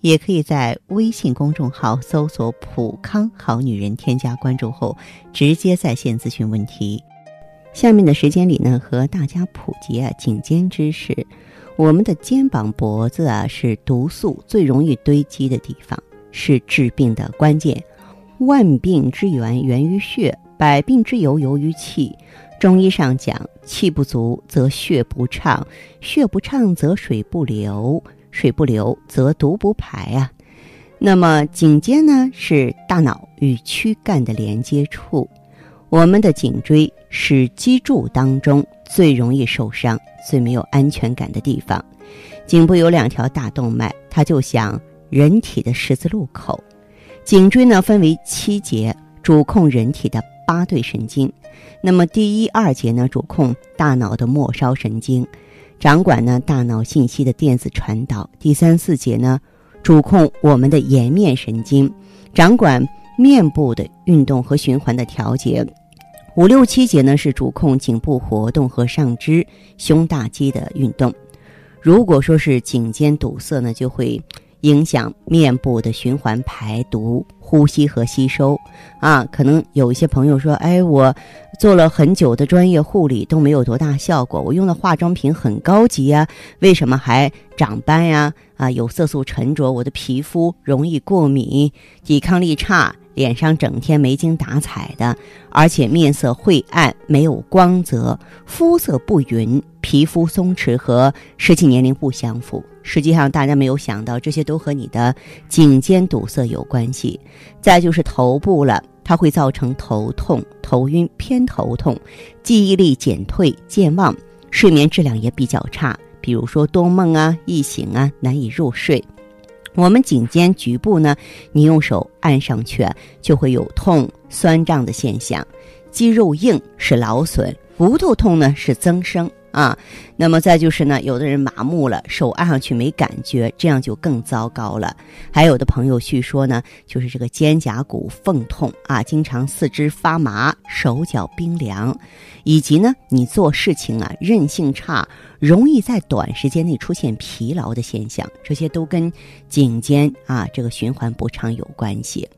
也可以在微信公众号搜索“普康好女人”，添加关注后直接在线咨询问题。下面的时间里呢，和大家普及啊颈肩知识。我们的肩膀、脖子啊，是毒素最容易堆积的地方，是治病的关键。万病之源源于血，百病之由由于气。中医上讲，气不足则血不畅，血不畅则水不流。水不流则毒不排啊，那么颈肩呢是大脑与躯干的连接处，我们的颈椎是脊柱当中最容易受伤、最没有安全感的地方。颈部有两条大动脉，它就像人体的十字路口。颈椎呢分为七节，主控人体的八对神经。那么第一、二节呢主控大脑的末梢神经。掌管呢大脑信息的电子传导，第三四节呢主控我们的颜面神经，掌管面部的运动和循环的调节，五六七节呢是主控颈部活动和上肢胸大肌的运动。如果说是颈肩堵塞呢，就会影响面部的循环排毒。呼吸和吸收，啊，可能有一些朋友说，哎，我做了很久的专业护理都没有多大效果，我用的化妆品很高级呀，为什么还长斑呀？啊有色素沉着，我的皮肤容易过敏，抵抗力差。脸上整天没精打采的，而且面色晦暗，没有光泽，肤色不匀，皮肤松弛和实际年龄不相符。实际上，大家没有想到，这些都和你的颈肩堵塞有关系。再就是头部了，它会造成头痛、头晕、偏头痛，记忆力减退、健忘，睡眠质量也比较差，比如说多梦啊、易醒啊、难以入睡。我们颈肩局部呢，你用手按上去，就会有痛、酸胀的现象。肌肉硬是劳损，骨头痛呢是增生。啊，那么再就是呢，有的人麻木了，手按上去没感觉，这样就更糟糕了。还有的朋友叙说呢，就是这个肩胛骨缝痛啊，经常四肢发麻，手脚冰凉，以及呢，你做事情啊韧性差，容易在短时间内出现疲劳的现象，这些都跟颈肩啊这个循环不畅有关系。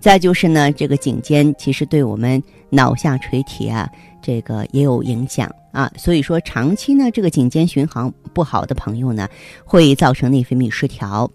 再就是呢，这个颈肩其实对我们脑下垂体啊。这个也有影响啊，所以说长期呢，这个颈肩巡航不好的朋友呢，会造成内分泌失调。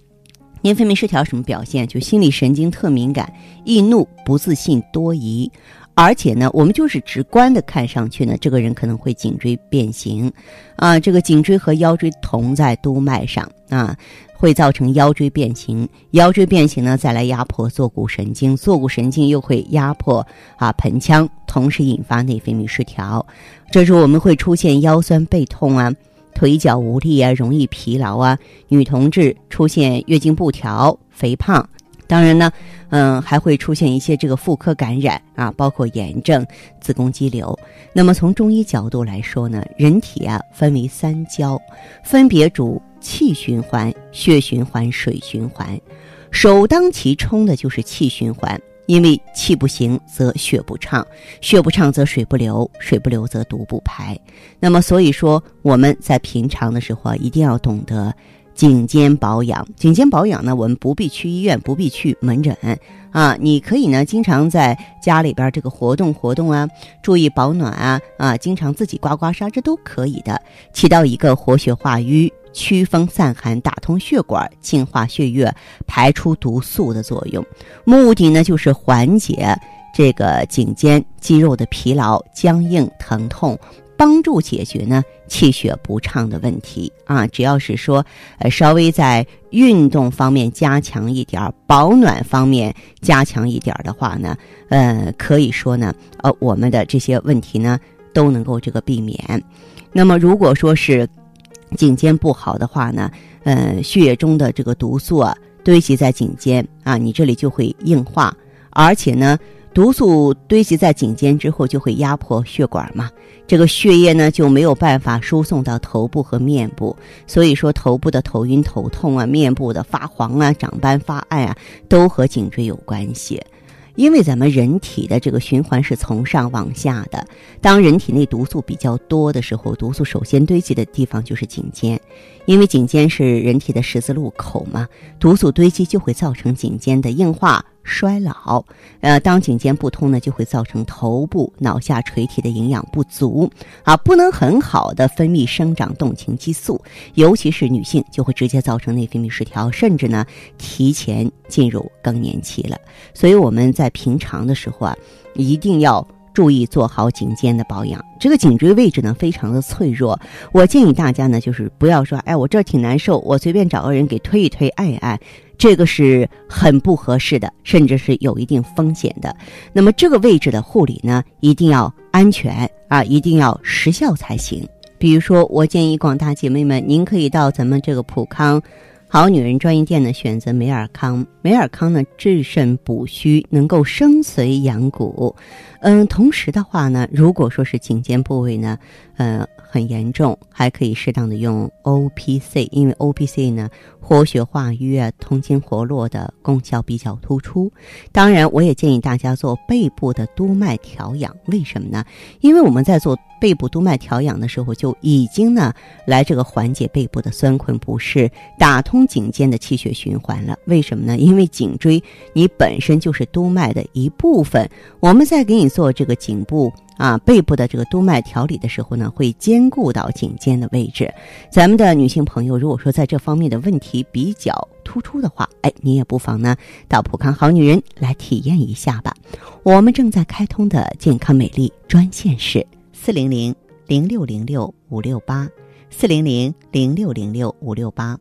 内分泌失调什么表现？就心理神经特敏感，易怒、不自信、多疑。而且呢，我们就是直观的看上去呢，这个人可能会颈椎变形，啊，这个颈椎和腰椎同在督脉上啊，会造成腰椎变形。腰椎变形呢，再来压迫坐骨神经，坐骨神经又会压迫啊盆腔，同时引发内分泌失调。这时候我们会出现腰酸背痛啊，腿脚无力啊，容易疲劳啊。女同志出现月经不调、肥胖。当然呢，嗯，还会出现一些这个妇科感染啊，包括炎症、子宫肌瘤。那么从中医角度来说呢，人体啊分为三焦，分别主气循环、血循环、水循环。首当其冲的就是气循环，因为气不行则血不畅，血不畅则水不流，水不流则毒不排。那么所以说我们在平常的时候啊，一定要懂得。颈肩保养，颈肩保养呢，我们不必去医院，不必去门诊啊。你可以呢，经常在家里边这个活动活动啊，注意保暖啊啊，经常自己刮刮痧，这都可以的，起到一个活血化瘀、祛风散寒、打通血管、净化血液、排出毒素的作用。目的呢，就是缓解这个颈肩肌肉的疲劳、僵硬、疼痛。帮助解决呢气血不畅的问题啊，只要是说呃稍微在运动方面加强一点保暖方面加强一点的话呢，呃可以说呢呃我们的这些问题呢都能够这个避免。那么如果说是颈肩不好的话呢，呃血液中的这个毒素啊堆积在颈肩啊，你这里就会硬化，而且呢。毒素堆积在颈肩之后，就会压迫血管嘛，这个血液呢就没有办法输送到头部和面部，所以说头部的头晕头痛啊，面部的发黄啊、长斑发暗啊，都和颈椎有关系。因为咱们人体的这个循环是从上往下的，当人体内毒素比较多的时候，毒素首先堆积的地方就是颈肩，因为颈肩是人体的十字路口嘛，毒素堆积就会造成颈肩的硬化。衰老，呃，当颈肩不通呢，就会造成头部、脑下垂体的营养不足啊，不能很好的分泌生长动情激素，尤其是女性就会直接造成内分泌失调，甚至呢提前进入更年期了。所以我们在平常的时候啊，一定要注意做好颈肩的保养。这个颈椎位置呢非常的脆弱，我建议大家呢就是不要说，哎，我这儿挺难受，我随便找个人给推一推，按一按。这个是很不合适的，甚至是有一定风险的。那么这个位置的护理呢，一定要安全啊，一定要时效才行。比如说，我建议广大姐妹们，您可以到咱们这个普康好女人专营店呢，选择美尔康。美尔康呢，治肾补虚，能够生髓养骨。嗯，同时的话呢，如果说是颈肩部位呢，呃，很严重，还可以适当的用 O P C，因为 O P C 呢。活血化瘀，通经活络的功效比较突出。当然，我也建议大家做背部的督脉调养。为什么呢？因为我们在做背部督脉调养的时候，就已经呢来这个缓解背部的酸困不适，打通颈肩的气血循环了。为什么呢？因为颈椎你本身就是督脉的一部分，我们在给你做这个颈部。啊，背部的这个督脉调理的时候呢，会兼顾到颈肩的位置。咱们的女性朋友，如果说在这方面的问题比较突出的话，哎，你也不妨呢到普康好女人来体验一下吧。我们正在开通的健康美丽专线是四零零零六零六五六八四零零零六零六五六八。